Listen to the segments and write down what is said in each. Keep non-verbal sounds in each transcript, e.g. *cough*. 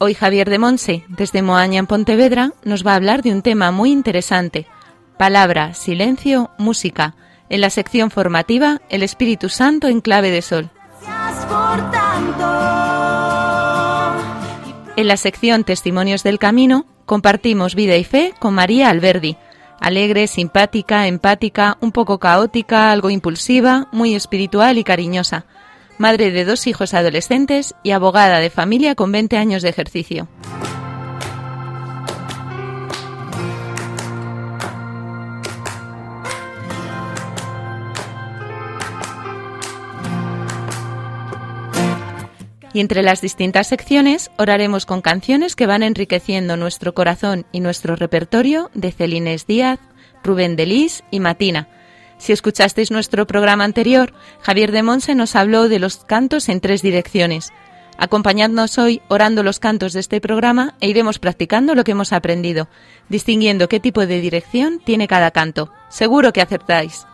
Hoy Javier de Monse, desde Moaña en Pontevedra, nos va a hablar de un tema muy interesante. Palabra, silencio, música. En la sección formativa, el Espíritu Santo en clave de sol. En la sección Testimonios del Camino, compartimos vida y fe con María Alberdi. Alegre, simpática, empática, un poco caótica, algo impulsiva, muy espiritual y cariñosa. Madre de dos hijos adolescentes y abogada de familia con 20 años de ejercicio. Y entre las distintas secciones oraremos con canciones que van enriqueciendo nuestro corazón y nuestro repertorio de Celines Díaz, Rubén Delis y Matina. Si escuchasteis nuestro programa anterior, Javier de Monse nos habló de los cantos en tres direcciones. Acompañadnos hoy orando los cantos de este programa e iremos practicando lo que hemos aprendido, distinguiendo qué tipo de dirección tiene cada canto. Seguro que acertáis.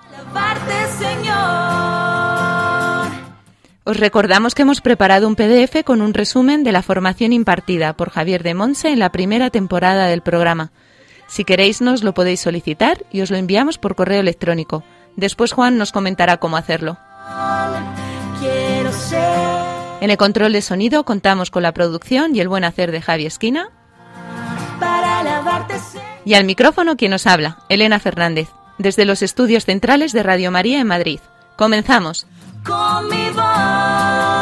Os recordamos que hemos preparado un PDF con un resumen de la formación impartida por Javier de Monse en la primera temporada del programa. Si queréis nos lo podéis solicitar y os lo enviamos por correo electrónico. Después Juan nos comentará cómo hacerlo. En el control de sonido contamos con la producción y el buen hacer de Javi Esquina. Y al micrófono quien nos habla, Elena Fernández, desde los estudios centrales de Radio María en Madrid. Comenzamos. Con mi voz,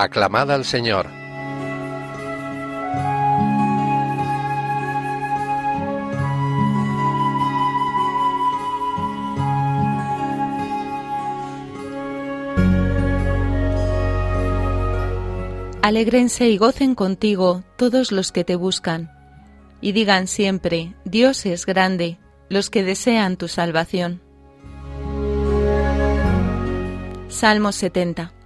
Aclamad al Señor. Alégrense y gocen contigo todos los que te buscan, y digan siempre, Dios es grande, los que desean tu salvación. Salmo 70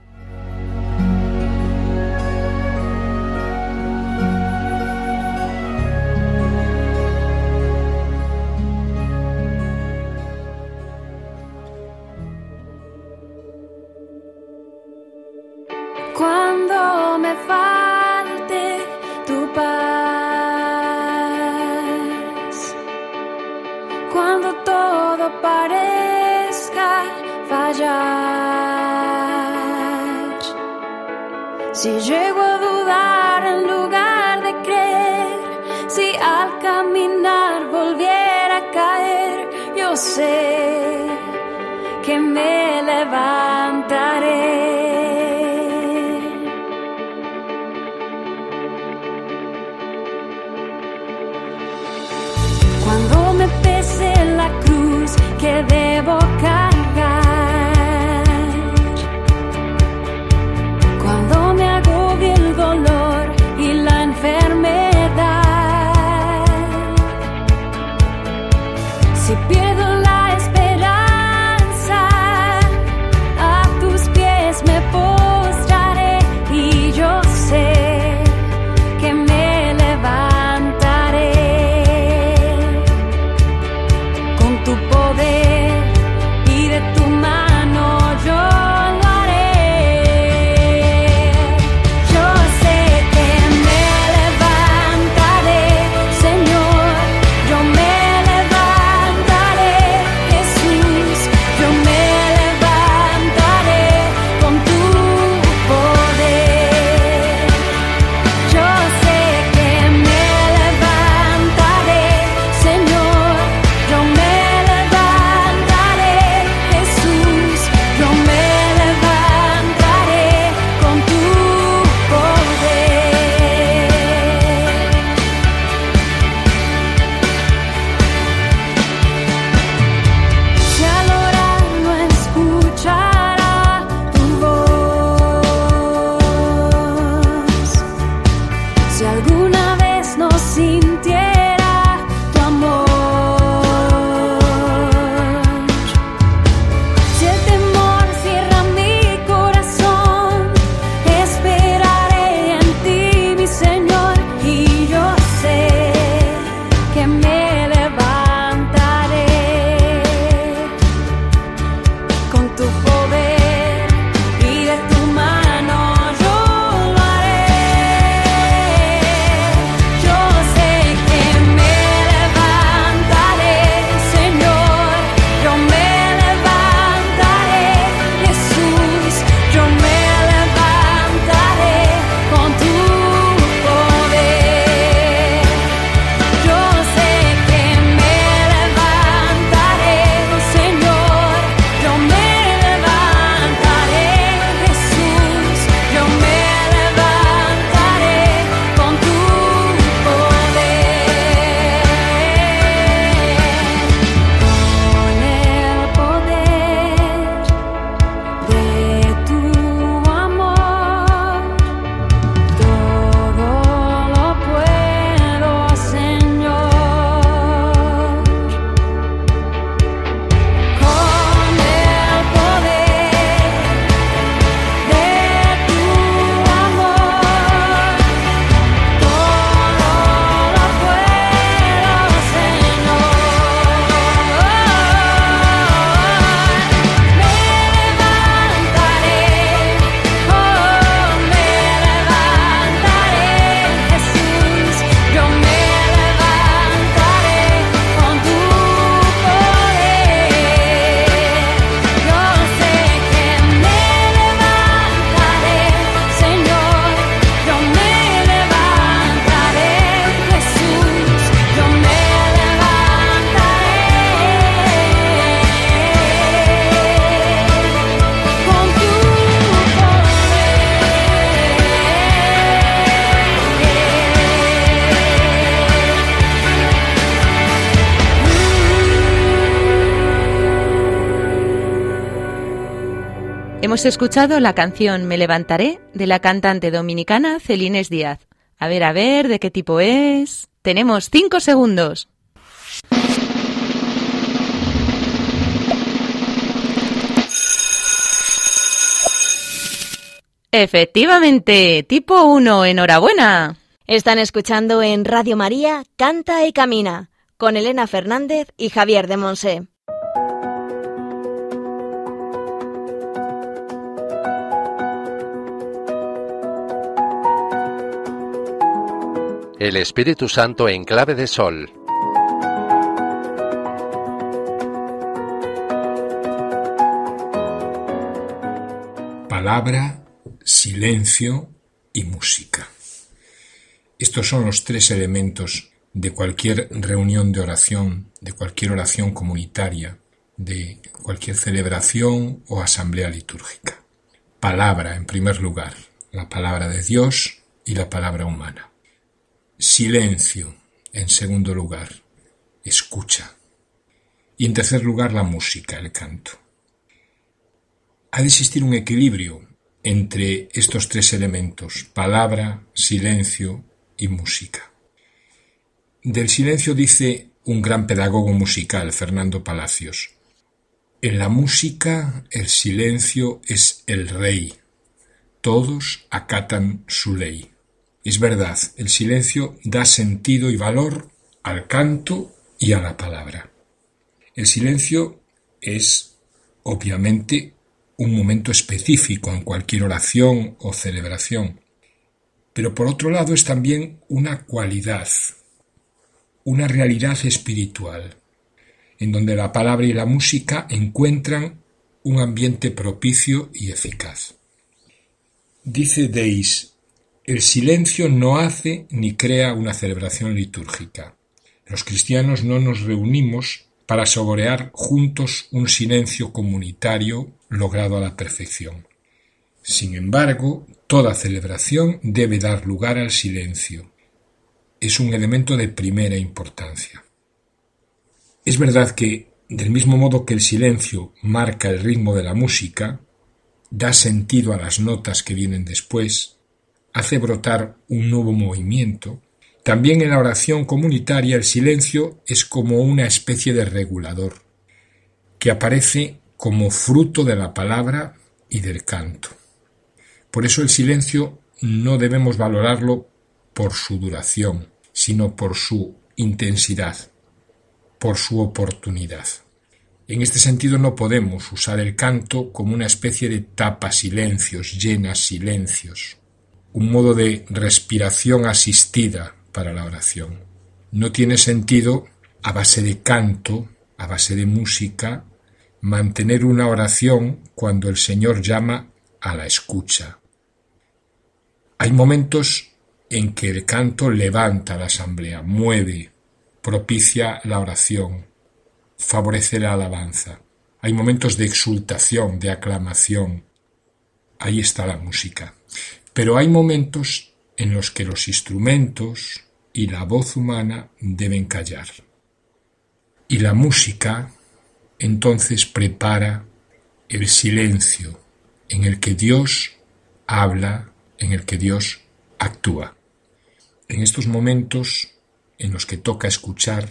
Hemos escuchado la canción Me levantaré de la cantante dominicana Celines Díaz. A ver, a ver, ¿de qué tipo es? Tenemos cinco segundos. Efectivamente, tipo 1, enhorabuena. Están escuchando en Radio María Canta y Camina con Elena Fernández y Javier de Monse. El Espíritu Santo en clave de sol. Palabra, silencio y música. Estos son los tres elementos de cualquier reunión de oración, de cualquier oración comunitaria, de cualquier celebración o asamblea litúrgica. Palabra, en primer lugar, la palabra de Dios y la palabra humana. Silencio, en segundo lugar, escucha. Y en tercer lugar, la música, el canto. Ha de existir un equilibrio entre estos tres elementos, palabra, silencio y música. Del silencio dice un gran pedagogo musical, Fernando Palacios. En la música el silencio es el rey. Todos acatan su ley. Es verdad, el silencio da sentido y valor al canto y a la palabra. El silencio es, obviamente, un momento específico en cualquier oración o celebración, pero por otro lado es también una cualidad, una realidad espiritual, en donde la palabra y la música encuentran un ambiente propicio y eficaz. Dice Deis, el silencio no hace ni crea una celebración litúrgica. Los cristianos no nos reunimos para saborear juntos un silencio comunitario logrado a la perfección. Sin embargo, toda celebración debe dar lugar al silencio. Es un elemento de primera importancia. Es verdad que, del mismo modo que el silencio marca el ritmo de la música, da sentido a las notas que vienen después, hace brotar un nuevo movimiento, también en la oración comunitaria el silencio es como una especie de regulador, que aparece como fruto de la palabra y del canto. Por eso el silencio no debemos valorarlo por su duración, sino por su intensidad, por su oportunidad. En este sentido no podemos usar el canto como una especie de tapa silencios, llenas silencios, un modo de respiración asistida para la oración. No tiene sentido, a base de canto, a base de música, mantener una oración cuando el Señor llama a la escucha. Hay momentos en que el canto levanta la asamblea, mueve, propicia la oración, favorece la alabanza. Hay momentos de exultación, de aclamación. Ahí está la música. Pero hay momentos en los que los instrumentos y la voz humana deben callar. Y la música entonces prepara el silencio en el que Dios habla, en el que Dios actúa. En estos momentos en los que toca escuchar,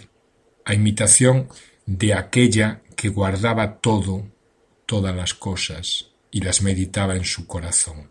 a imitación de aquella que guardaba todo, todas las cosas, y las meditaba en su corazón.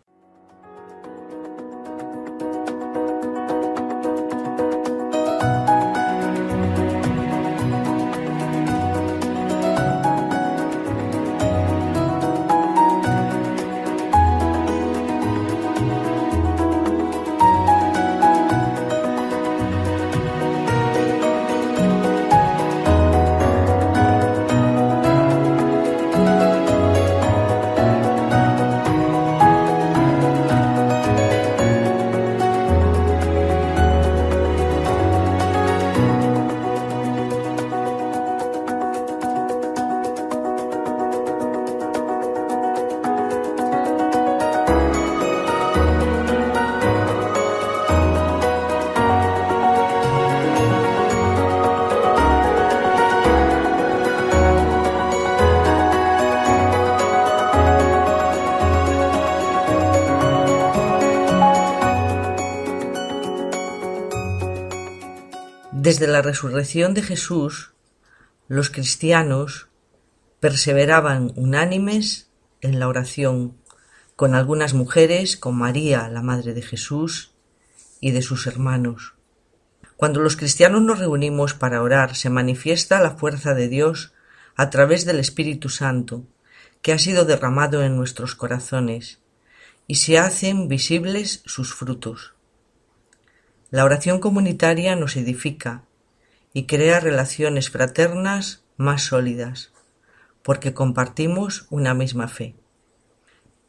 Desde la resurrección de Jesús, los cristianos perseveraban unánimes en la oración, con algunas mujeres, con María, la Madre de Jesús, y de sus hermanos. Cuando los cristianos nos reunimos para orar, se manifiesta la fuerza de Dios a través del Espíritu Santo, que ha sido derramado en nuestros corazones, y se hacen visibles sus frutos. La oración comunitaria nos edifica y crea relaciones fraternas más sólidas, porque compartimos una misma fe.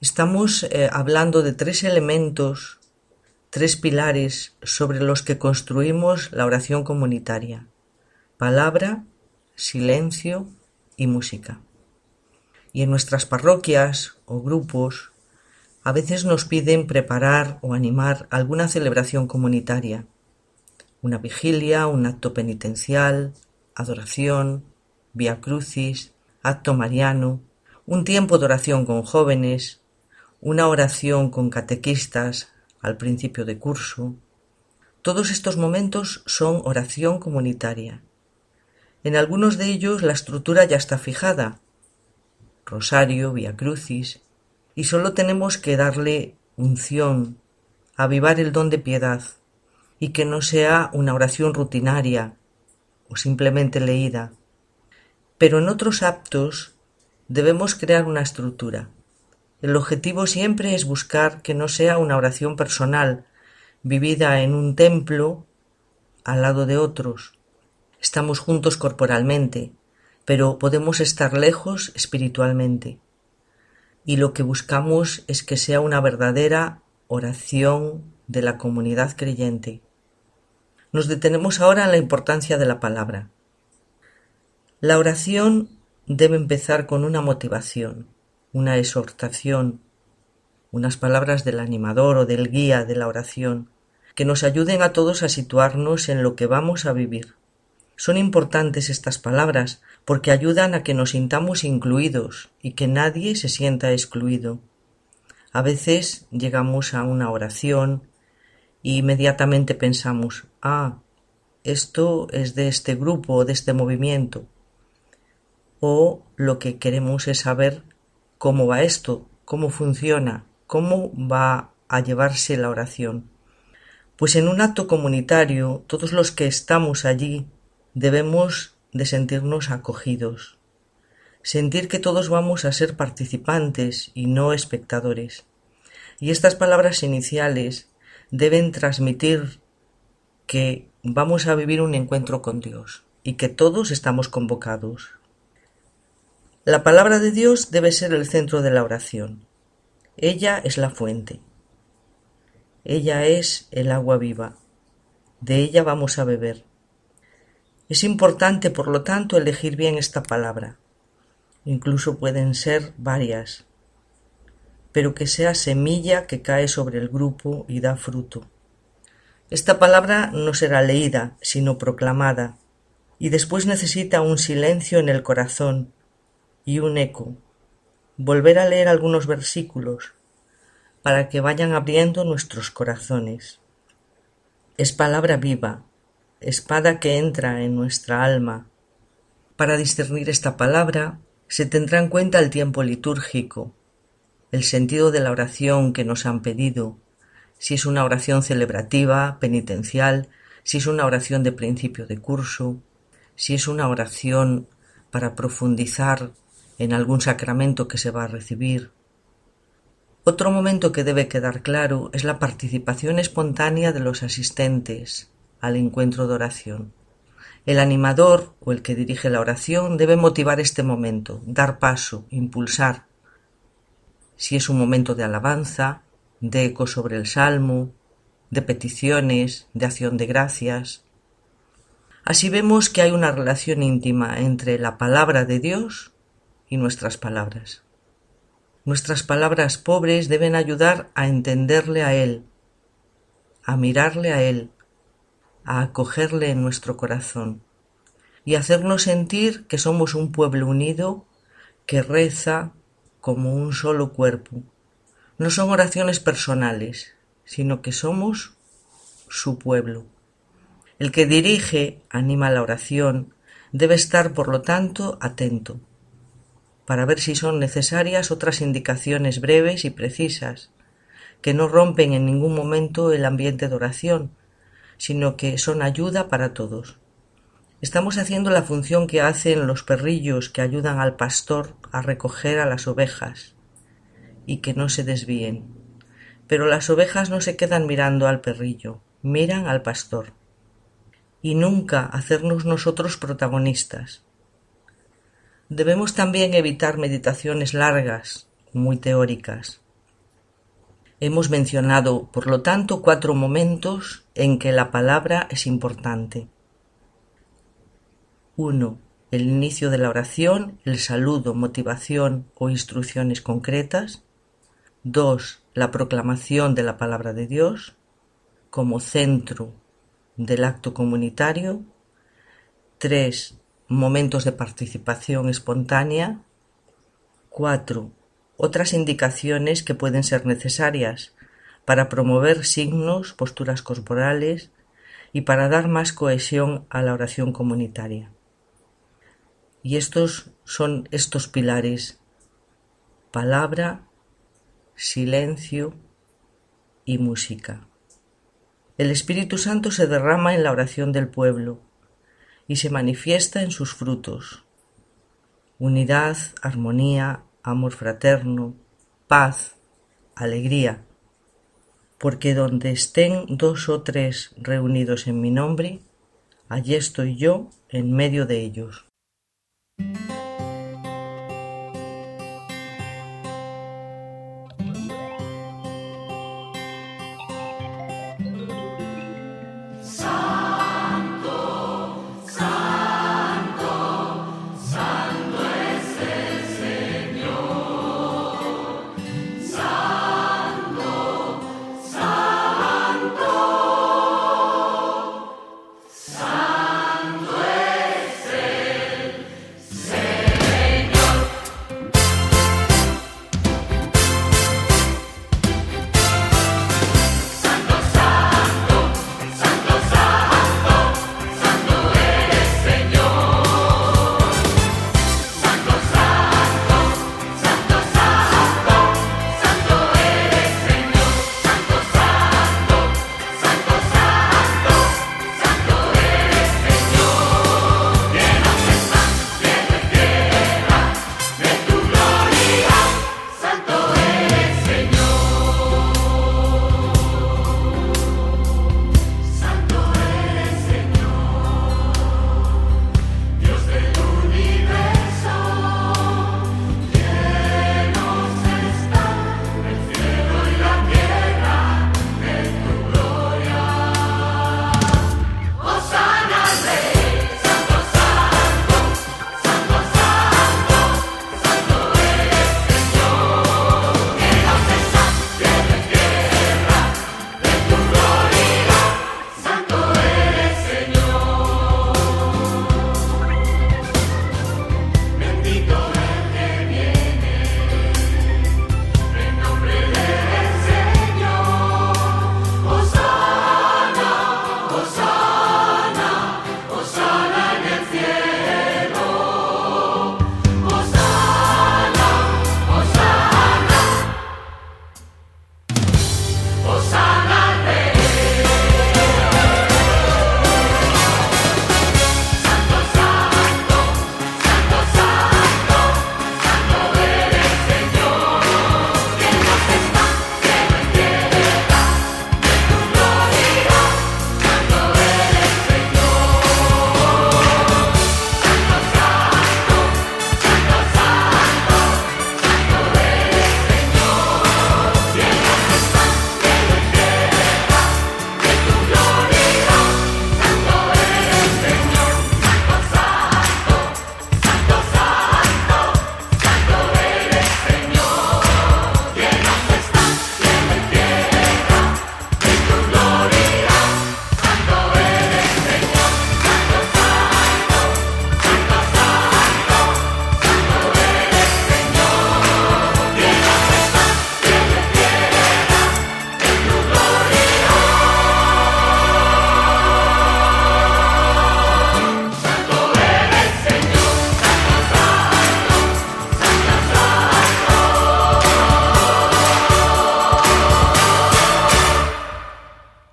Estamos eh, hablando de tres elementos, tres pilares sobre los que construimos la oración comunitaria. Palabra, silencio y música. Y en nuestras parroquias o grupos a veces nos piden preparar o animar alguna celebración comunitaria, una vigilia, un acto penitencial, adoración, via crucis, acto mariano, un tiempo de oración con jóvenes, una oración con catequistas al principio de curso. Todos estos momentos son oración comunitaria. En algunos de ellos la estructura ya está fijada. Rosario, via crucis, y solo tenemos que darle unción, avivar el don de piedad, y que no sea una oración rutinaria o simplemente leída. Pero en otros actos debemos crear una estructura. El objetivo siempre es buscar que no sea una oración personal, vivida en un templo al lado de otros. Estamos juntos corporalmente, pero podemos estar lejos espiritualmente y lo que buscamos es que sea una verdadera oración de la comunidad creyente. Nos detenemos ahora en la importancia de la palabra. La oración debe empezar con una motivación, una exhortación, unas palabras del animador o del guía de la oración, que nos ayuden a todos a situarnos en lo que vamos a vivir. Son importantes estas palabras porque ayudan a que nos sintamos incluidos y que nadie se sienta excluido. A veces llegamos a una oración e inmediatamente pensamos, ah, esto es de este grupo o de este movimiento. O lo que queremos es saber cómo va esto, cómo funciona, cómo va a llevarse la oración. Pues en un acto comunitario, todos los que estamos allí debemos de sentirnos acogidos, sentir que todos vamos a ser participantes y no espectadores. Y estas palabras iniciales deben transmitir que vamos a vivir un encuentro con Dios y que todos estamos convocados. La palabra de Dios debe ser el centro de la oración. Ella es la fuente. Ella es el agua viva. De ella vamos a beber. Es importante, por lo tanto, elegir bien esta palabra. Incluso pueden ser varias, pero que sea semilla que cae sobre el grupo y da fruto. Esta palabra no será leída, sino proclamada, y después necesita un silencio en el corazón y un eco. Volver a leer algunos versículos para que vayan abriendo nuestros corazones. Es palabra viva, espada que entra en nuestra alma. Para discernir esta palabra se tendrá en cuenta el tiempo litúrgico, el sentido de la oración que nos han pedido, si es una oración celebrativa, penitencial, si es una oración de principio de curso, si es una oración para profundizar en algún sacramento que se va a recibir. Otro momento que debe quedar claro es la participación espontánea de los asistentes, al encuentro de oración. El animador o el que dirige la oración debe motivar este momento, dar paso, impulsar. Si es un momento de alabanza, de eco sobre el salmo, de peticiones, de acción de gracias. Así vemos que hay una relación íntima entre la palabra de Dios y nuestras palabras. Nuestras palabras pobres deben ayudar a entenderle a Él, a mirarle a Él, a acogerle en nuestro corazón y hacernos sentir que somos un pueblo unido que reza como un solo cuerpo. No son oraciones personales, sino que somos su pueblo. El que dirige, anima la oración, debe estar, por lo tanto, atento, para ver si son necesarias otras indicaciones breves y precisas, que no rompen en ningún momento el ambiente de oración, sino que son ayuda para todos. Estamos haciendo la función que hacen los perrillos que ayudan al pastor a recoger a las ovejas y que no se desvíen. Pero las ovejas no se quedan mirando al perrillo, miran al pastor. Y nunca hacernos nosotros protagonistas. Debemos también evitar meditaciones largas, muy teóricas. Hemos mencionado, por lo tanto, cuatro momentos en que la palabra es importante. 1. El inicio de la oración, el saludo, motivación o instrucciones concretas. 2. La proclamación de la palabra de Dios como centro del acto comunitario. 3. Momentos de participación espontánea. 4 otras indicaciones que pueden ser necesarias para promover signos, posturas corporales y para dar más cohesión a la oración comunitaria. Y estos son estos pilares, palabra, silencio y música. El Espíritu Santo se derrama en la oración del pueblo y se manifiesta en sus frutos. Unidad, armonía, amor fraterno, paz, alegría, porque donde estén dos o tres reunidos en mi nombre, allí estoy yo en medio de ellos.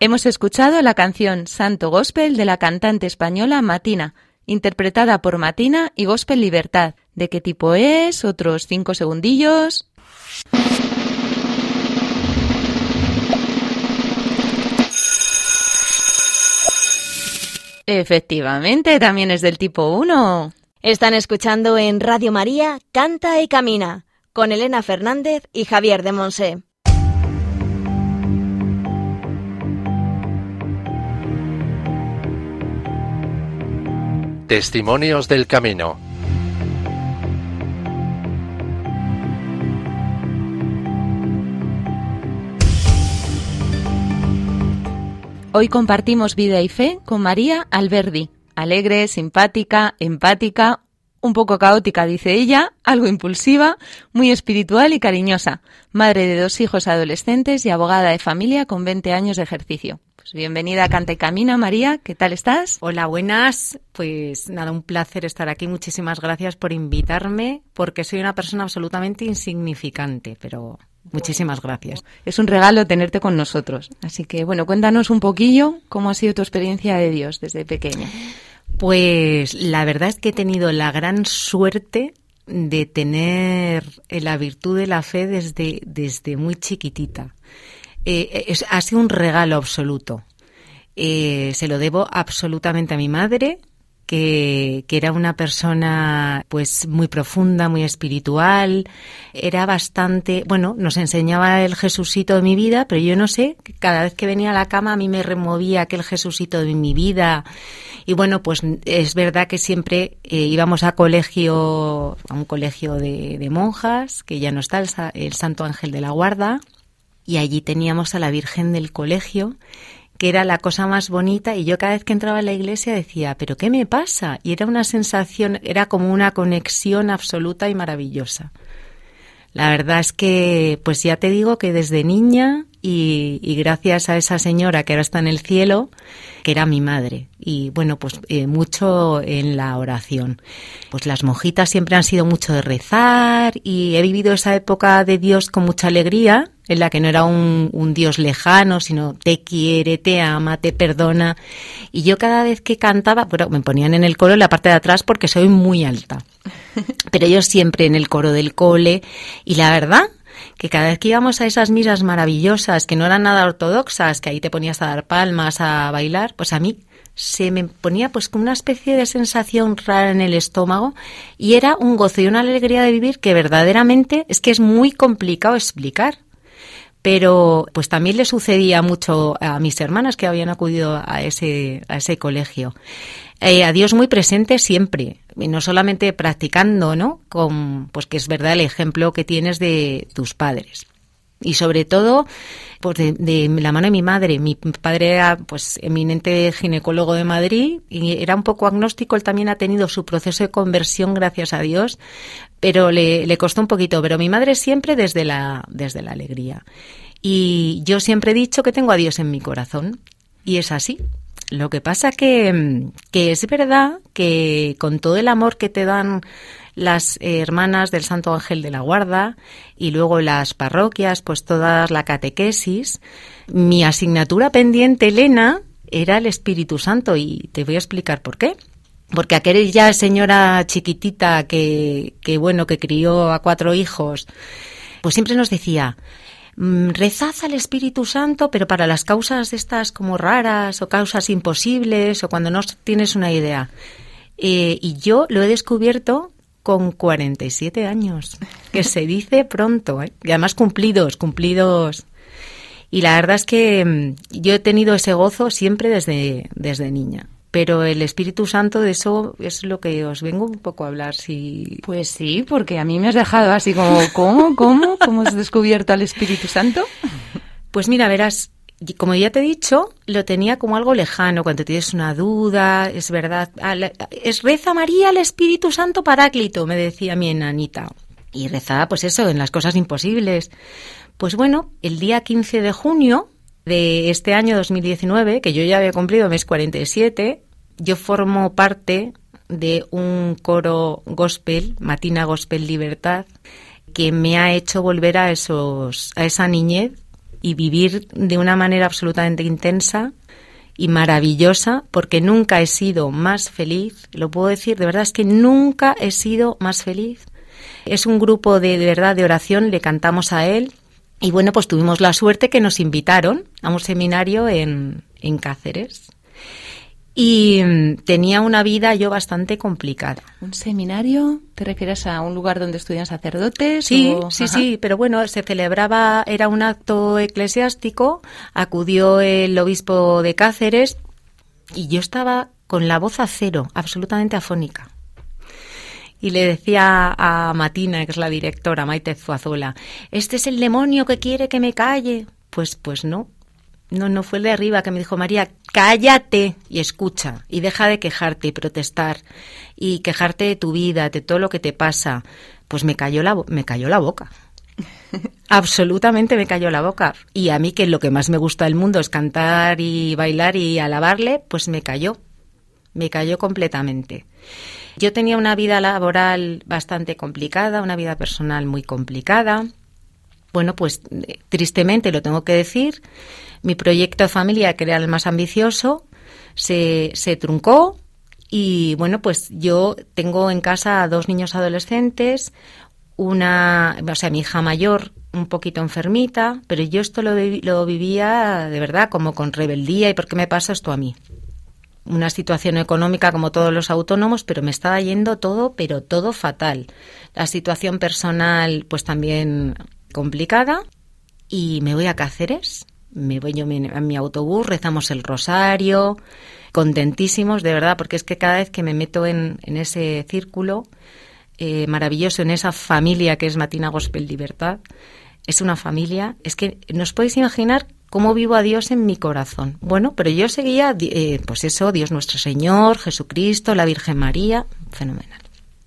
Hemos escuchado la canción Santo Gospel de la cantante española Matina, interpretada por Matina y Gospel Libertad. ¿De qué tipo es? Otros cinco segundillos. Efectivamente, también es del tipo 1. Están escuchando en Radio María Canta y Camina con Elena Fernández y Javier de Monse. Testimonios del Camino. Hoy compartimos vida y fe con María Alberdi, alegre, simpática, empática, un poco caótica, dice ella, algo impulsiva, muy espiritual y cariñosa, madre de dos hijos adolescentes y abogada de familia con 20 años de ejercicio. Pues bienvenida a Canta y Camina, María, ¿qué tal estás? Hola, buenas. Pues nada, un placer estar aquí. Muchísimas gracias por invitarme, porque soy una persona absolutamente insignificante, pero muchísimas gracias. Es un regalo tenerte con nosotros. Así que, bueno, cuéntanos un poquillo cómo ha sido tu experiencia de Dios desde pequeña. Pues la verdad es que he tenido la gran suerte de tener la virtud de la fe desde, desde muy chiquitita. Eh, es, ha sido un regalo absoluto. Eh, se lo debo absolutamente a mi madre, que, que, era una persona pues muy profunda, muy espiritual, era bastante, bueno, nos enseñaba el Jesucito de mi vida, pero yo no sé, cada vez que venía a la cama a mí me removía aquel Jesucito de mi vida. Y bueno, pues es verdad que siempre eh, íbamos a colegio, a un colegio de, de, monjas, que ya no está, el, el Santo Ángel de la Guarda, y allí teníamos a la Virgen del colegio que era la cosa más bonita y yo cada vez que entraba a la iglesia decía, pero ¿qué me pasa? Y era una sensación, era como una conexión absoluta y maravillosa. La verdad es que, pues ya te digo que desde niña y, gracias a esa señora que ahora está en el cielo, que era mi madre. Y bueno, pues eh, mucho en la oración. Pues las monjitas siempre han sido mucho de rezar y he vivido esa época de Dios con mucha alegría, en la que no era un, un Dios lejano, sino te quiere, te ama, te perdona. Y yo cada vez que cantaba, bueno, me ponían en el coro en la parte de atrás porque soy muy alta. *laughs* Pero yo siempre en el coro del cole. Y la verdad que cada vez que íbamos a esas misas maravillosas, que no eran nada ortodoxas, que ahí te ponías a dar palmas, a bailar, pues a mí se me ponía pues como una especie de sensación rara en el estómago y era un gozo y una alegría de vivir que verdaderamente es que es muy complicado explicar. Pero pues también le sucedía mucho a mis hermanas que habían acudido a ese, a ese colegio. Eh, a Dios muy presente siempre, y no solamente practicando, ¿no? Con, pues que es verdad el ejemplo que tienes de tus padres. Y sobre todo, pues de, de, la mano de mi madre. Mi padre era pues eminente ginecólogo de Madrid y era un poco agnóstico. Él también ha tenido su proceso de conversión, gracias a Dios, pero le, le costó un poquito. Pero mi madre siempre desde la, desde la alegría. Y yo siempre he dicho que tengo a Dios en mi corazón. Y es así. Lo que pasa que, que es verdad que con todo el amor que te dan las hermanas del Santo Ángel de la Guarda y luego las parroquias, pues toda la catequesis, mi asignatura pendiente, Elena, era el Espíritu Santo y te voy a explicar por qué. Porque aquella señora chiquitita que, que bueno, que crió a cuatro hijos, pues siempre nos decía, rezad al Espíritu Santo, pero para las causas estas como raras o causas imposibles o cuando no tienes una idea. Eh, y yo lo he descubierto con 47 años, que se dice pronto, ¿eh? y además cumplidos, cumplidos. Y la verdad es que mm, yo he tenido ese gozo siempre desde, desde niña. Pero el Espíritu Santo, de eso es lo que os vengo un poco a hablar. Si... Pues sí, porque a mí me has dejado así como, ¿cómo? ¿Cómo? ¿Cómo has descubierto al Espíritu Santo? Pues mira, verás, como ya te he dicho, lo tenía como algo lejano, cuando tienes una duda, es verdad. Es reza María al Espíritu Santo Paráclito, me decía mi enanita. Y rezaba, pues eso, en las cosas imposibles. Pues bueno, el día 15 de junio de este año 2019, que yo ya había cumplido mes 47, yo formo parte de un coro gospel, Matina Gospel Libertad, que me ha hecho volver a esos a esa niñez y vivir de una manera absolutamente intensa y maravillosa, porque nunca he sido más feliz, lo puedo decir, de verdad es que nunca he sido más feliz. Es un grupo de, de verdad de oración, le cantamos a él, y bueno, pues tuvimos la suerte que nos invitaron a un seminario en, en Cáceres. Y mm, tenía una vida yo bastante complicada. ¿Un seminario? ¿Te refieres a un lugar donde estudian sacerdotes? Sí, o- sí, Ajá. sí, pero bueno, se celebraba, era un acto eclesiástico, acudió el obispo de Cáceres y yo estaba con la voz a cero, absolutamente afónica. Y le decía a Matina, que es la directora, Maite Zuazola, este es el demonio que quiere que me calle. Pues, pues no. No, no fue el de arriba que me dijo, María, cállate y escucha y deja de quejarte y protestar y quejarte de tu vida, de todo lo que te pasa. Pues me cayó la, me cayó la boca. *laughs* Absolutamente me cayó la boca. Y a mí, que lo que más me gusta del mundo es cantar y bailar y alabarle, pues me cayó. Me cayó completamente. Yo tenía una vida laboral bastante complicada, una vida personal muy complicada. Bueno, pues eh, tristemente lo tengo que decir, mi proyecto de familia, que era el más ambicioso, se, se truncó y bueno, pues yo tengo en casa a dos niños adolescentes, una, o sea, mi hija mayor un poquito enfermita, pero yo esto lo, lo vivía de verdad como con rebeldía y ¿por qué me pasa esto a mí? una situación económica como todos los autónomos, pero me estaba yendo todo, pero todo fatal. La situación personal, pues también complicada. Y me voy a Cáceres, me voy yo en mi autobús, rezamos el rosario, contentísimos, de verdad, porque es que cada vez que me meto en, en ese círculo eh, maravilloso, en esa familia que es Matina Gospel Libertad, es una familia, es que no os podéis imaginar cómo vivo a Dios en mi corazón. Bueno, pero yo seguía, eh, pues eso, Dios nuestro Señor, Jesucristo, la Virgen María, fenomenal.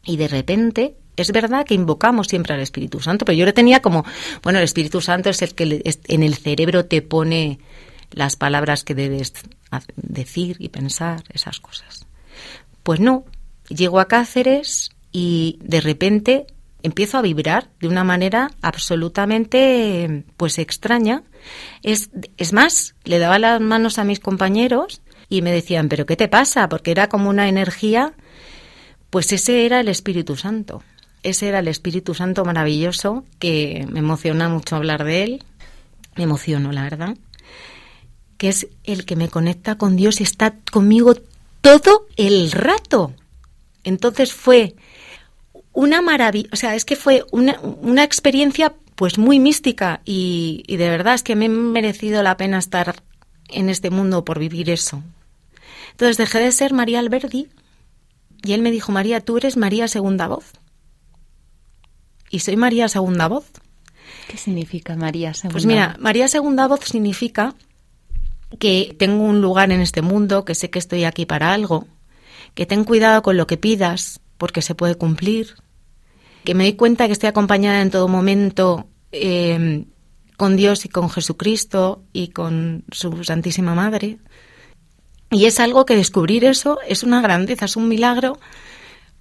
Y de repente, es verdad que invocamos siempre al Espíritu Santo, pero yo le tenía como, bueno, el Espíritu Santo es el que en el cerebro te pone las palabras que debes decir y pensar, esas cosas. Pues no, llego a Cáceres y de repente empiezo a vibrar de una manera absolutamente pues extraña. Es, es más, le daba las manos a mis compañeros y me decían, ¿pero qué te pasa? Porque era como una energía, pues ese era el Espíritu Santo. Ese era el Espíritu Santo maravilloso, que me emociona mucho hablar de él. Me emociono, la verdad. Que es el que me conecta con Dios y está conmigo todo el rato. Entonces fue una maravilla, o sea, es que fue una, una experiencia pues muy mística y, y de verdad es que me he merecido la pena estar en este mundo por vivir eso. Entonces dejé de ser María Alberdi y él me dijo, María, tú eres María segunda voz. Y soy María segunda voz. ¿Qué significa María segunda? Pues mira, María segunda voz significa que tengo un lugar en este mundo, que sé que estoy aquí para algo, que ten cuidado con lo que pidas, porque se puede cumplir, que me doy cuenta que estoy acompañada en todo momento eh, con Dios y con Jesucristo y con su Santísima Madre. Y es algo que descubrir eso es una grandeza, es un milagro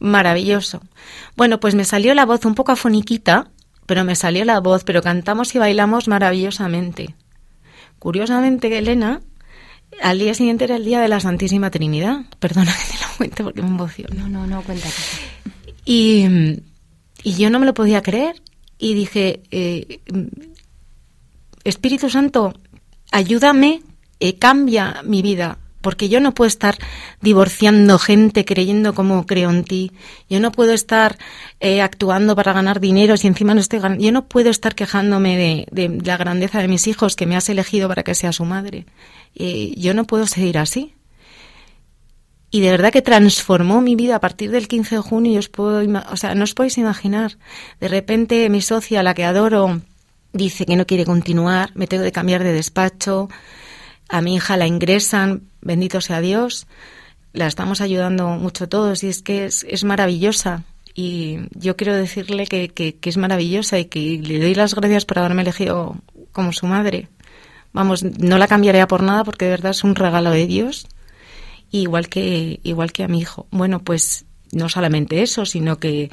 maravilloso. Bueno, pues me salió la voz un poco afoniquita, pero me salió la voz, pero cantamos y bailamos maravillosamente. Curiosamente, Elena, al día siguiente era el día de la Santísima Trinidad. Perdona que te lo cuente porque me emociono. No, no, no, cuéntate. Y, y yo no me lo podía creer y dije, eh, Espíritu Santo, ayúdame, eh, cambia mi vida, porque yo no puedo estar divorciando gente creyendo como creo en ti. Yo no puedo estar eh, actuando para ganar dinero si encima no estoy ganando. Yo no puedo estar quejándome de, de la grandeza de mis hijos que me has elegido para que sea su madre. Eh, yo no puedo seguir así. Y de verdad que transformó mi vida a partir del 15 de junio. os puedo, o sea, no os podéis imaginar. De repente mi socia, la que adoro, dice que no quiere continuar. Me tengo que cambiar de despacho. A mi hija la ingresan, bendito sea Dios. La estamos ayudando mucho todos y es que es, es maravillosa. Y yo quiero decirle que, que- que es maravillosa y que le doy las gracias por haberme elegido como su madre. Vamos, no la cambiaría por nada porque de verdad es un regalo de Dios igual que igual que a mi hijo. Bueno, pues no solamente eso, sino que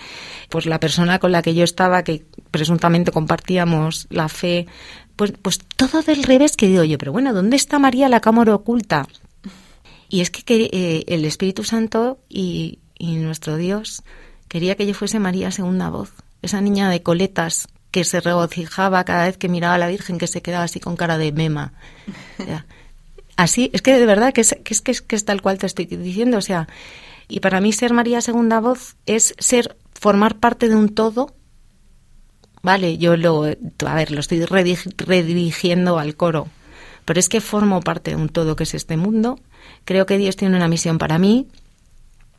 pues la persona con la que yo estaba, que presuntamente compartíamos la fe, pues, pues todo del revés que digo yo, pero bueno, ¿dónde está María la cámara oculta? Y es que, eh, el Espíritu Santo y, nuestro Dios quería que yo fuese María segunda voz, esa niña de coletas que se regocijaba cada vez que miraba a la Virgen, que se quedaba así con cara de mema. Así, es que de verdad que es, que es, que es, que es tal cual te estoy diciendo, o sea, y para mí ser María segunda voz es ser, formar parte de un todo Vale, yo lo, a ver, lo estoy redirigiendo al coro, pero es que formo parte de un todo que es este mundo. Creo que Dios tiene una misión para mí.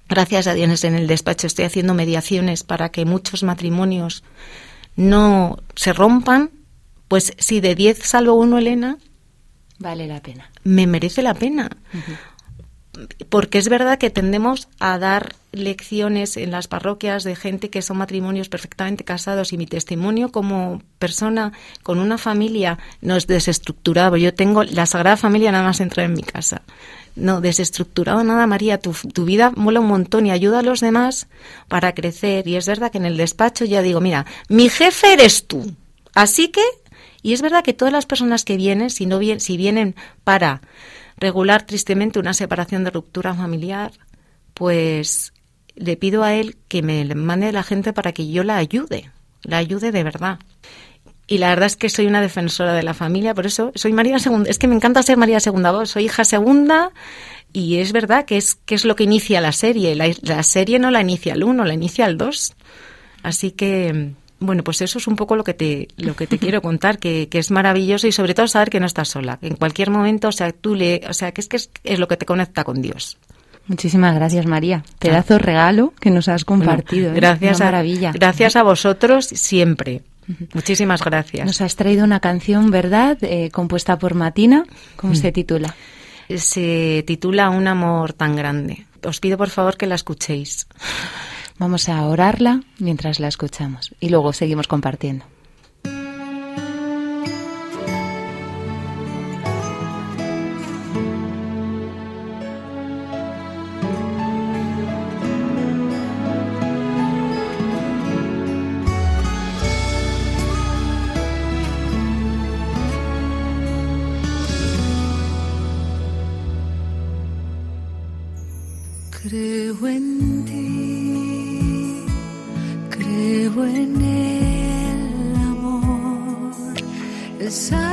Gracias a Dios en el despacho estoy haciendo mediaciones para que muchos matrimonios no se rompan. Pues si de 10 salvo uno, Elena, Vale la pena. me merece la pena. Porque es verdad que tendemos a dar lecciones en las parroquias de gente que son matrimonios perfectamente casados y mi testimonio como persona con una familia no es desestructurado. Yo tengo la Sagrada Familia nada más entrar en mi casa. No, desestructurado nada, María. Tu, tu vida mola un montón y ayuda a los demás para crecer. Y es verdad que en el despacho ya digo, mira, mi jefe eres tú. Así que, y es verdad que todas las personas que vienen, si, no si vienen para regular tristemente una separación de ruptura familiar, pues le pido a él que me mande la gente para que yo la ayude, la ayude de verdad. Y la verdad es que soy una defensora de la familia, por eso soy María Segunda. Es que me encanta ser María Segunda voz, soy hija segunda y es verdad que es, que es lo que inicia la serie. La, la serie no la inicia el uno, la inicia el dos. Así que, bueno, pues eso es un poco lo que te, lo que te *laughs* quiero contar, que, que es maravilloso y sobre todo saber que no estás sola. que En cualquier momento, o sea, tú le, o sea, que es que es, es lo que te conecta con Dios. Muchísimas gracias, María. Pedazo de regalo que nos has compartido. Bueno, ¿eh? gracias Una a, maravilla. Gracias a vosotros siempre. Muchísimas gracias. Nos has traído una canción, ¿verdad? Eh, compuesta por Matina. ¿Cómo Mm. se titula? Se titula Un amor tan grande. Os pido por favor que la escuchéis. *laughs* Vamos a orarla mientras la escuchamos y luego seguimos compartiendo. Creo en ti, Es algo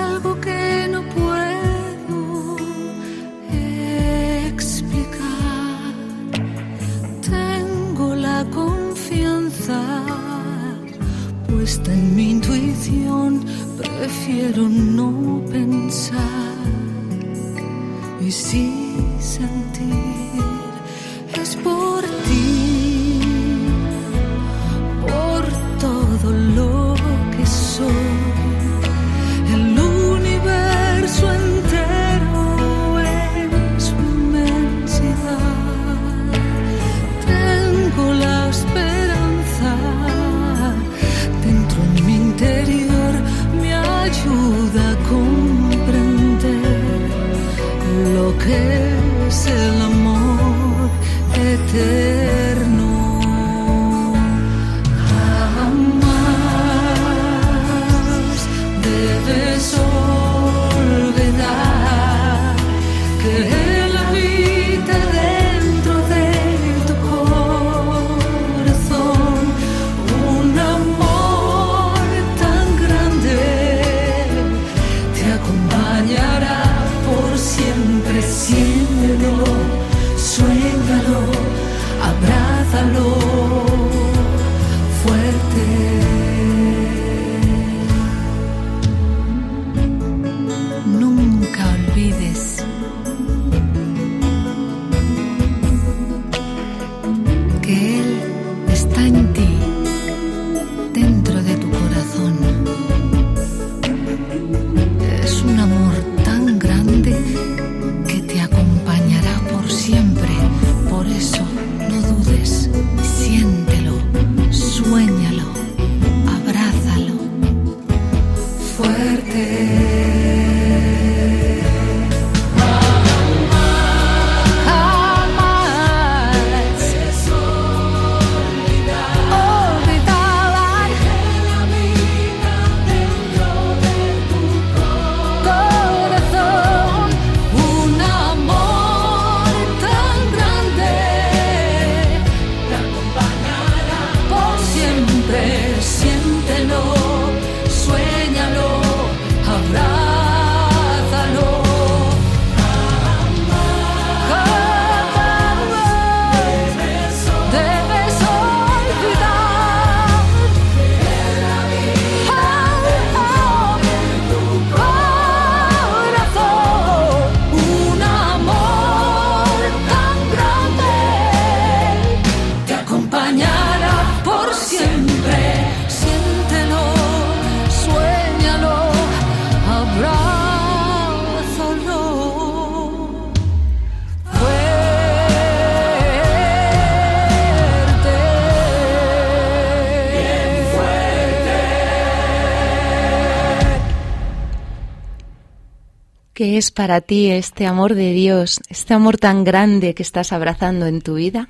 ¿Qué es para ti este amor de Dios, este amor tan grande que estás abrazando en tu vida?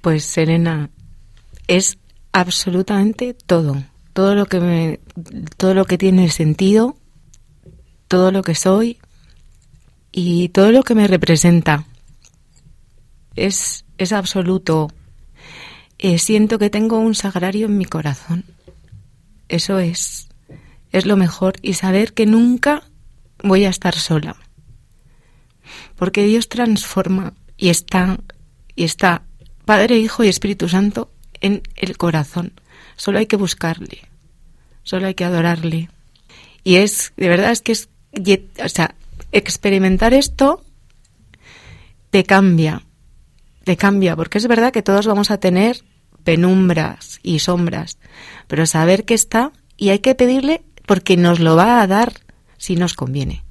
Pues Serena, es absolutamente todo, todo lo que me, todo lo que tiene sentido, todo lo que soy y todo lo que me representa. Es, es absoluto. Eh, siento que tengo un sagrario en mi corazón. Eso es, es lo mejor y saber que nunca voy a estar sola. Porque Dios transforma y está y está Padre, Hijo y Espíritu Santo en el corazón. Solo hay que buscarle. Solo hay que adorarle. Y es, de verdad, es que es, o sea, experimentar esto te cambia. Te cambia, porque es verdad que todos vamos a tener penumbras y sombras, pero saber que está y hay que pedirle porque nos lo va a dar si nos conviene.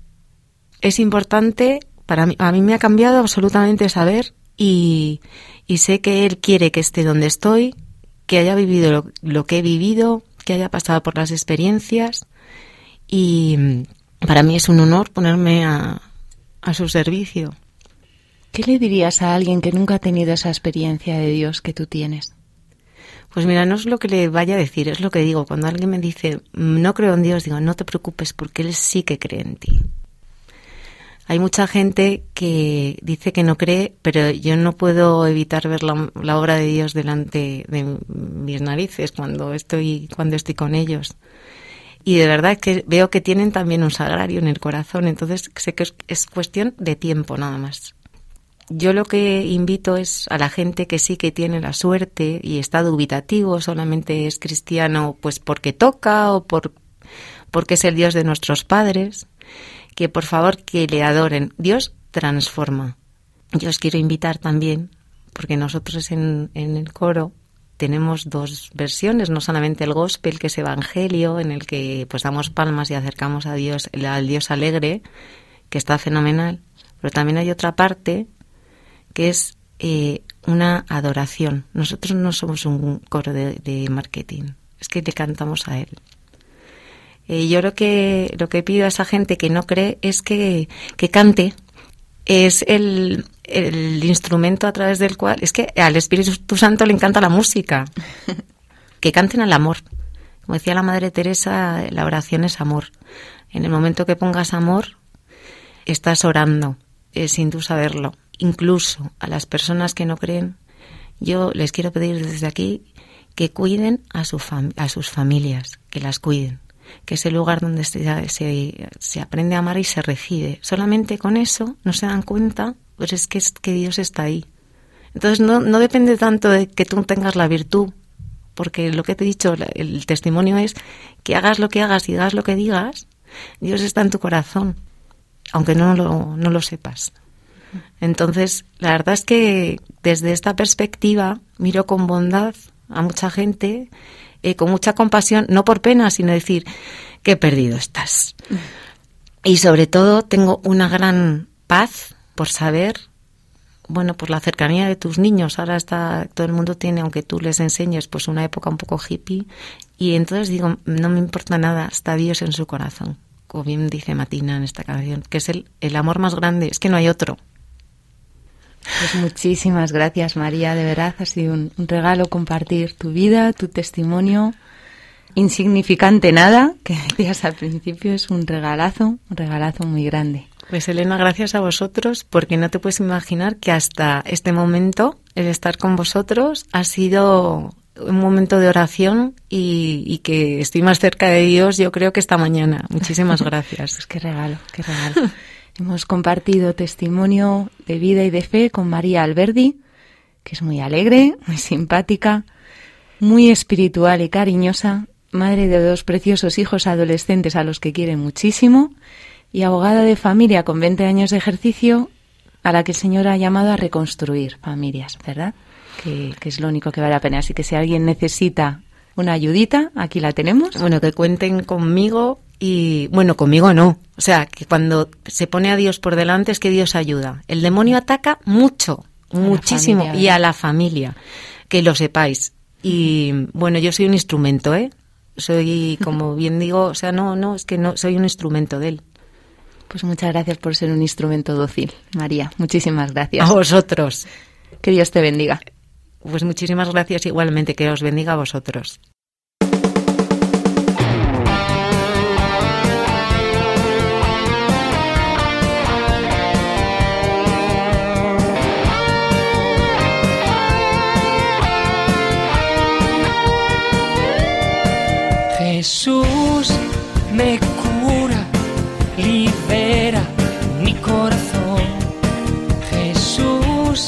Es importante, para mí, a mí me ha cambiado absolutamente saber y, sé que Él quiere que esté donde estoy, que haya vivido lo, lo, que he vivido, que haya pasado por las experiencias y mm, para mí es un honor ponerme a, a su servicio. ¿Qué le dirías a alguien que nunca ha tenido esa experiencia de Dios que tú tienes? Pues mira, no es lo que le vaya a decir, es lo que digo. Cuando alguien me dice, no creo en Dios, digo, no te preocupes porque Él sí que cree en ti. Hay mucha gente que dice que no cree, pero yo no puedo evitar ver la, la obra de Dios delante de mis narices cuando estoy, cuando estoy con ellos. Y de verdad que veo que tienen también un sagrario en el corazón, entonces sé que es cuestión de tiempo nada más. Yo lo que invito es a la gente que sí que tiene la suerte y está dubitativo, solamente es cristiano pues porque toca o por porque es el Dios de nuestros padres, que por favor que le adoren. Dios transforma. Yo os quiero invitar también, porque nosotros en, en el coro tenemos dos versiones, no solamente el gospel, que es evangelio, en el que pues damos palmas y acercamos a Dios, al Dios alegre, que está fenomenal, pero también hay otra parte que es eh, una adoración. Nosotros no somos un coro de, de, marketing, es que le cantamos a Él. Eh, yo lo que, lo que pido a esa gente que no cree es que, que cante. Es el, el instrumento a través del cual... Es que al Espíritu Santo le encanta la música. *laughs* que canten al amor. Como decía la Madre Teresa, la oración es amor. En el momento que pongas amor, estás orando, eh, sin tú saberlo incluso a las personas que no creen, yo les quiero pedir desde aquí que cuiden a, su a sus familias, que las cuiden, que es el lugar donde se, se, aprende a amar y se recibe. Solamente con eso no se dan cuenta, pues es que, es que Dios está ahí. Entonces no, no depende tanto de que tú tengas la virtud, porque lo que te he dicho, el testimonio es que hagas lo que hagas y digas lo que digas, Dios está en tu corazón, aunque no lo, no lo sepas. Entonces, la verdad es que desde esta perspectiva miro con bondad a mucha gente, eh, con mucha compasión, no por pena, sino decir, qué perdido estás. Y sobre todo tengo una gran paz por saber, bueno, por la cercanía de tus niños. Ahora está, todo el mundo tiene, aunque tú les enseñes, pues una época un poco hippie. Y entonces digo, no me importa nada, está Dios en su corazón. Como bien dice Matina en esta canción, que es el, el amor más grande, es que no hay otro. Pues muchísimas gracias, María. De verdad ha sido un, un, regalo compartir tu vida, tu testimonio. Insignificante nada, que decías al principio, es un regalazo, un regalazo muy grande. Pues Elena, gracias a vosotros, porque no te puedes imaginar que hasta este momento el estar con vosotros ha sido un momento de oración y, y que estoy más cerca de Dios, yo creo que esta mañana. Muchísimas *laughs* gracias. pues qué regalo, qué regalo. Hemos compartido testimonio de vida y de fe con María Alberdi, que es muy alegre, muy simpática, muy espiritual y cariñosa, madre de dos preciosos hijos adolescentes a los que quiere muchísimo y abogada de familia con 20 años de ejercicio a la que el Señor ha llamado a reconstruir familias, ¿verdad? Que, que es lo único que vale la pena. Así que si alguien necesita una ayudita, aquí la tenemos. Bueno, que cuenten conmigo y bueno, conmigo no. O sea, que cuando se pone a Dios por delante es que Dios ayuda. El demonio ataca mucho, a muchísimo, familia, y a la familia, que lo sepáis. Y bueno, yo soy un instrumento, ¿eh? Soy, como *laughs* bien digo, o sea, no, no, es que no, soy un instrumento de él. Pues muchas gracias por ser un instrumento dócil, María. Muchísimas gracias. A vosotros. Que Dios te bendiga. Pues muchísimas gracias igualmente. Que os bendiga a vosotros. Jesús me cura, libera mi corazón. Jesús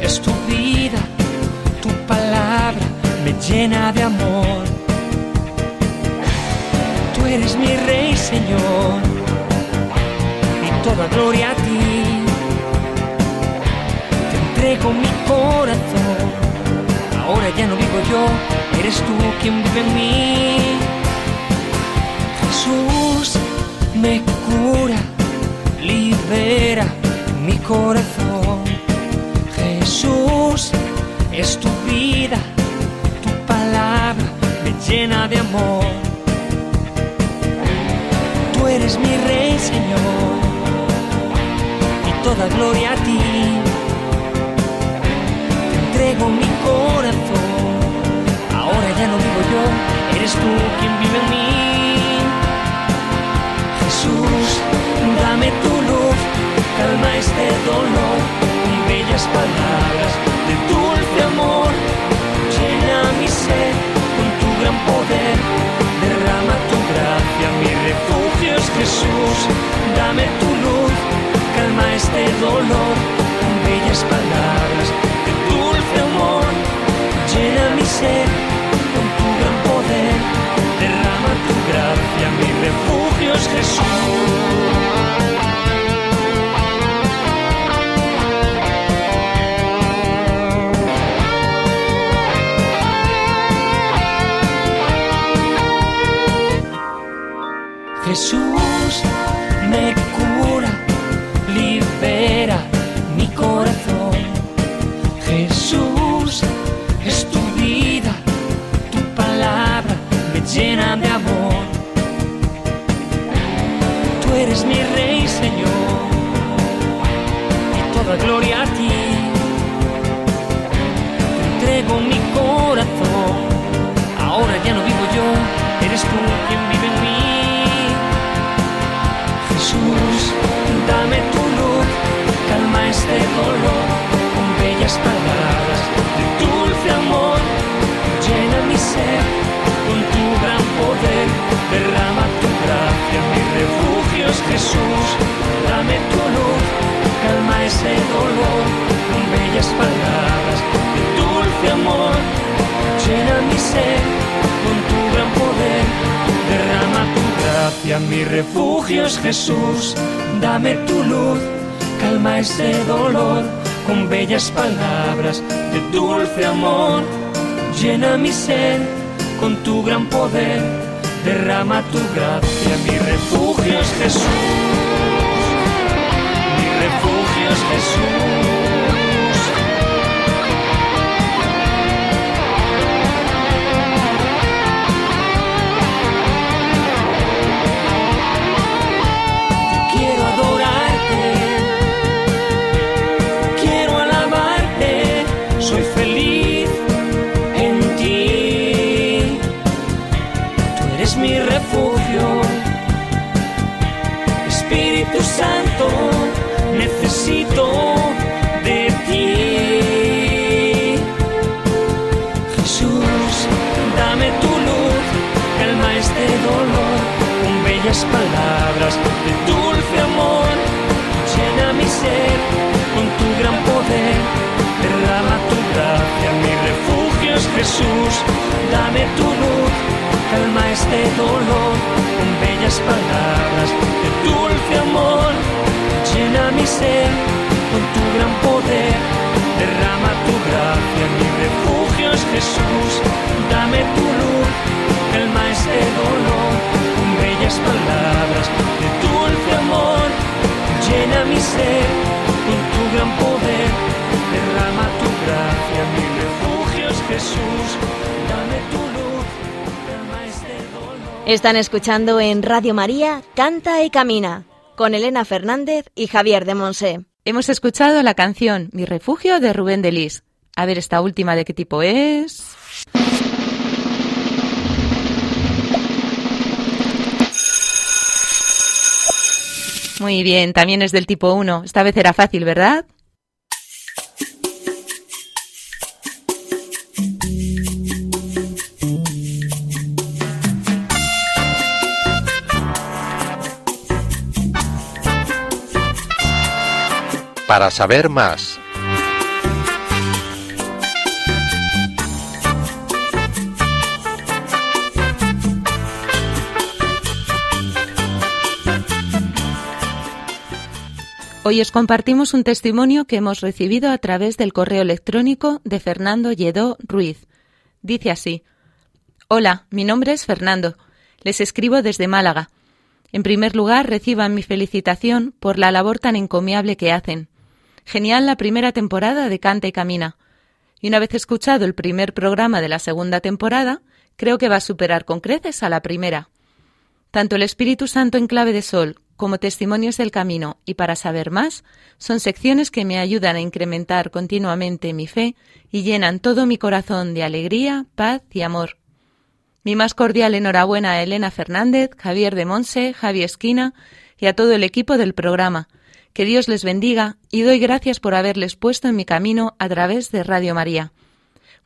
es tu vida, tu palabra me llena de amor. Tú eres mi rey, Señor, y toda gloria a ti. Te entrego mi corazón, ahora ya no vivo yo, eres tú quien vive en mí. Jesús me cura, libera mi corazón. Jesús es tu vida, tu palabra me llena de amor. Tú eres mi rey, Señor, y toda gloria a ti. Te entrego mi corazón, ahora ya no vivo yo, eres tú quien vive en mí. Dame tu luz, calma este dolor con bellas palabras de dulce amor. Llena mi ser con tu gran poder, derrama tu gracia, mi refugio es Jesús. Dame tu luz, calma este dolor bellas palabras de dulce amor. Llena mi ser Jesús. Dame tu luz, calma este dolor con bellas palabras de dulce amor. Llena mi ser con tu gran poder, derrama tu gracia, mi refugio es Jesús. Dame tu luz, calma este dolor con bellas palabras de dulce amor. Llena mi ser con tu gran poder, derrama tu gracia, mi Están escuchando en Radio María Canta y Camina con Elena Fernández y Javier de Monse. Hemos escuchado la canción Mi refugio de Rubén Delis. A ver, esta última de qué tipo es. Muy bien, también es del tipo 1. Esta vez era fácil, ¿verdad? Para saber más, Hoy os compartimos un testimonio que hemos recibido a través del correo electrónico de Fernando Lledó Ruiz. Dice así: Hola, mi nombre es Fernando. Les escribo desde Málaga. En primer lugar, reciban mi felicitación por la labor tan encomiable que hacen. Genial la primera temporada de Canta y Camina. Y una vez escuchado el primer programa de la segunda temporada, creo que va a superar con creces a la primera. Tanto el Espíritu Santo en clave de sol como testimonios del camino y para saber más son secciones que me ayudan a incrementar continuamente mi fe y llenan todo mi corazón de alegría, paz y amor. Mi más cordial enhorabuena a Elena Fernández, Javier de Monse, Javi Esquina y a todo el equipo del programa. Que Dios les bendiga y doy gracias por haberles puesto en mi camino a través de Radio María.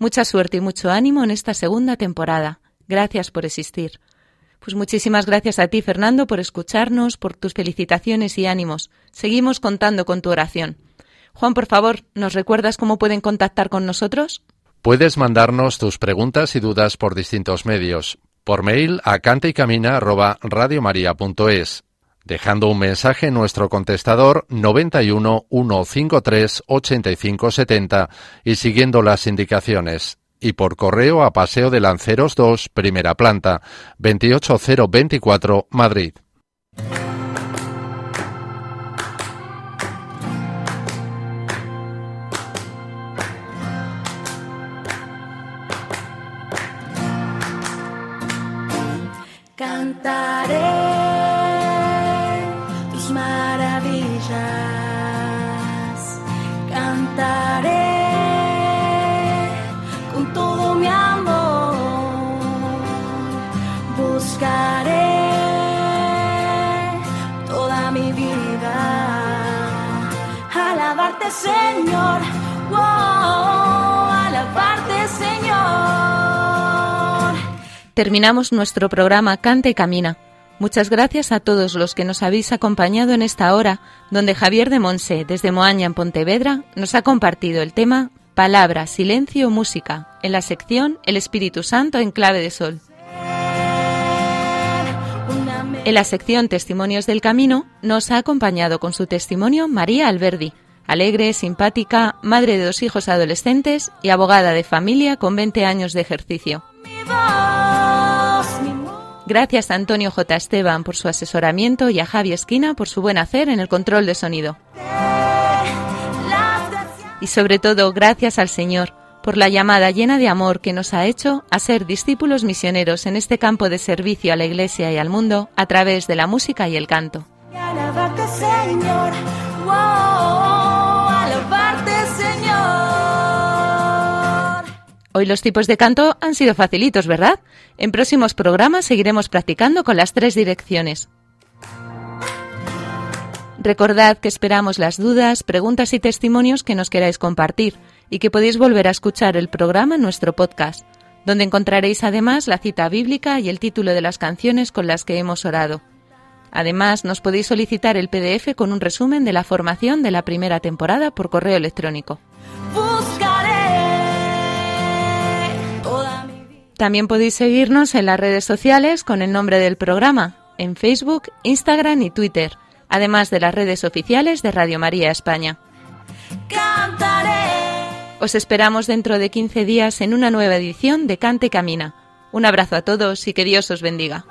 Mucha suerte y mucho ánimo en esta segunda temporada. Gracias por existir. Pues muchísimas gracias a ti, Fernando, por escucharnos, por tus felicitaciones y ánimos. Seguimos contando con tu oración. Juan, por favor, ¿nos recuerdas cómo pueden contactar con nosotros? Puedes mandarnos tus preguntas y dudas por distintos medios. Por mail a cantaycamina@radiomaria.es, dejando un mensaje en nuestro contestador 91 153 85 70 y siguiendo las indicaciones y por correo a Paseo de Lanceros 2, primera planta, 28024, Madrid. Señor, Señor. Terminamos nuestro programa Canta y Camina. Muchas gracias a todos los que nos habéis acompañado en esta hora, donde Javier de Monse, desde Moaña en Pontevedra, nos ha compartido el tema Palabra, Silencio, Música, en la sección El Espíritu Santo en clave de sol. En la sección Testimonios del Camino nos ha acompañado con su testimonio María Alberdi, alegre, simpática, madre de dos hijos adolescentes y abogada de familia con 20 años de ejercicio. Gracias a Antonio J. Esteban por su asesoramiento y a Javi Esquina por su buen hacer en el control de sonido. Y sobre todo, gracias al Señor por la llamada llena de amor que nos ha hecho a ser discípulos misioneros en este campo de servicio a la Iglesia y al mundo a través de la música y el canto. Señor. Hoy los tipos de canto han sido facilitos, ¿verdad? En próximos programas seguiremos practicando con las tres direcciones. Recordad que esperamos las dudas, preguntas y testimonios que nos queráis compartir y que podéis volver a escuchar el programa en nuestro podcast, donde encontraréis además la cita bíblica y el título de las canciones con las que hemos orado. Además, nos podéis solicitar el PDF con un resumen de la formación de la primera temporada por correo electrónico. También podéis seguirnos en las redes sociales con el nombre del programa, en Facebook, Instagram y Twitter, además de las redes oficiales de Radio María España. Cantaré. Os esperamos dentro de 15 días en una nueva edición de Cante Camina. Un abrazo a todos y que Dios os bendiga.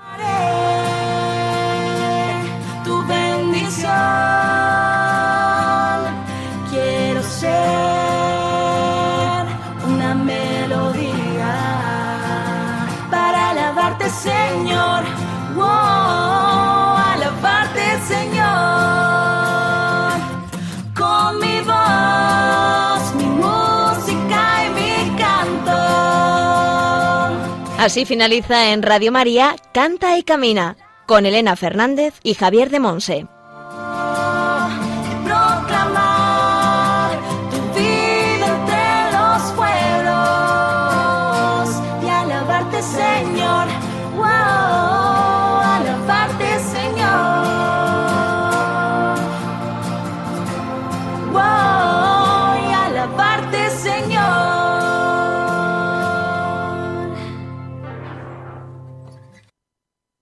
Señor, oh, alabarte, Señor, con mi voz, mi música y mi canto. Así finaliza en Radio María Canta y Camina, con Elena Fernández y Javier de Monse.